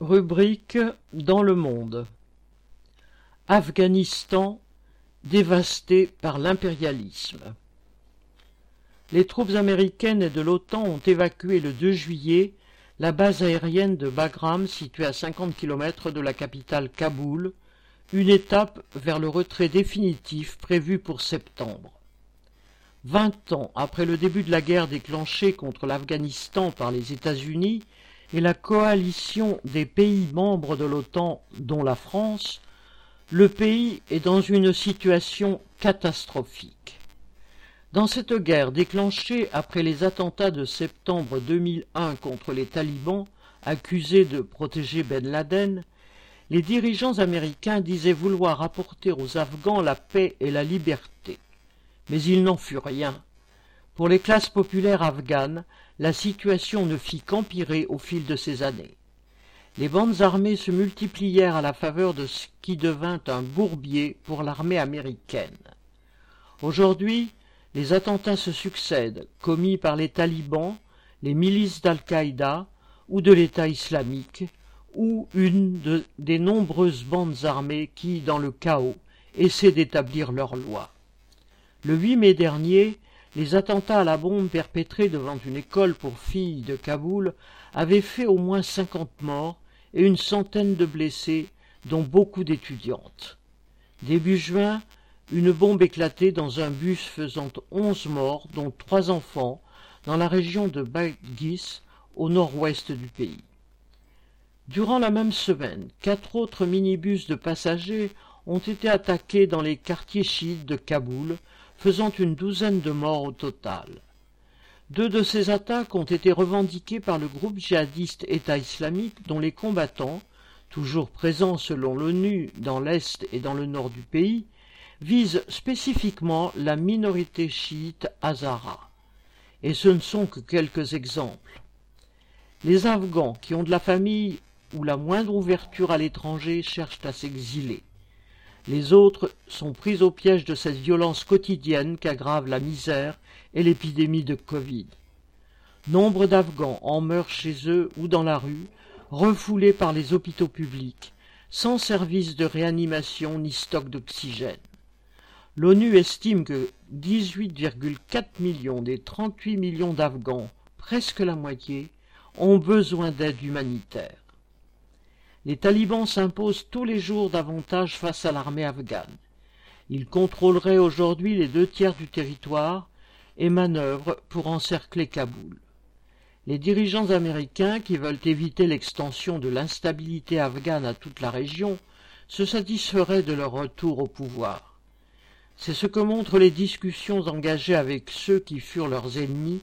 Rubrique Dans le monde Afghanistan dévasté par l'impérialisme. Les troupes américaines et de l'OTAN ont évacué le 2 juillet la base aérienne de Bagram située à 50 km de la capitale Kaboul, une étape vers le retrait définitif prévu pour septembre. Vingt ans après le début de la guerre déclenchée contre l'Afghanistan par les États-Unis, et la coalition des pays membres de l'OTAN, dont la France, le pays est dans une situation catastrophique. Dans cette guerre déclenchée après les attentats de septembre 2001 contre les talibans, accusés de protéger Ben Laden, les dirigeants américains disaient vouloir apporter aux Afghans la paix et la liberté. Mais il n'en fut rien. Pour les classes populaires afghanes, la situation ne fit qu'empirer au fil de ces années. Les bandes armées se multiplièrent à la faveur de ce qui devint un bourbier pour l'armée américaine. Aujourd'hui, les attentats se succèdent, commis par les talibans, les milices d'Al-Qaïda ou de l'État islamique, ou une des nombreuses bandes armées qui, dans le chaos, essaient d'établir leurs lois. Le 8 mai dernier, les attentats à la bombe perpétrés devant une école pour filles de Kaboul avaient fait au moins cinquante morts et une centaine de blessés, dont beaucoup d'étudiantes. Début juin, une bombe éclatait dans un bus faisant onze morts, dont trois enfants, dans la région de Bagis, au nord-ouest du pays. Durant la même semaine, quatre autres minibus de passagers ont été attaqués dans les quartiers chiites de Kaboul, faisant une douzaine de morts au total. Deux de ces attaques ont été revendiquées par le groupe djihadiste État islamique dont les combattants, toujours présents selon l'ONU dans l'Est et dans le nord du pays, visent spécifiquement la minorité chiite Hazara. Et ce ne sont que quelques exemples. Les Afghans qui ont de la famille ou la moindre ouverture à l'étranger cherchent à s'exiler. Les autres sont pris au piège de cette violence quotidienne qu'aggrave la misère et l'épidémie de Covid. Nombre d'Afghans en meurent chez eux ou dans la rue, refoulés par les hôpitaux publics, sans service de réanimation ni stock d'oxygène. L'ONU estime que 18,4 millions des 38 millions d'Afghans, presque la moitié, ont besoin d'aide humanitaire. Les talibans s'imposent tous les jours davantage face à l'armée afghane. Ils contrôleraient aujourd'hui les deux tiers du territoire et manœuvrent pour encercler Kaboul. Les dirigeants américains, qui veulent éviter l'extension de l'instabilité afghane à toute la région, se satisferaient de leur retour au pouvoir. C'est ce que montrent les discussions engagées avec ceux qui furent leurs ennemis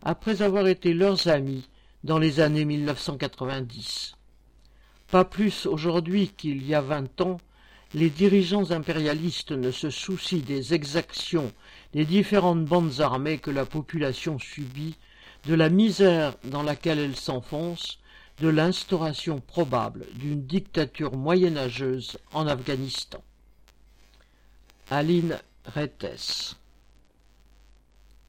après avoir été leurs amis dans les années 1990. Pas plus aujourd'hui qu'il y a vingt ans, les dirigeants impérialistes ne se soucient des exactions des différentes bandes armées que la population subit, de la misère dans laquelle elle s'enfonce, de l'instauration probable d'une dictature moyenâgeuse en Afghanistan. Aline Rettes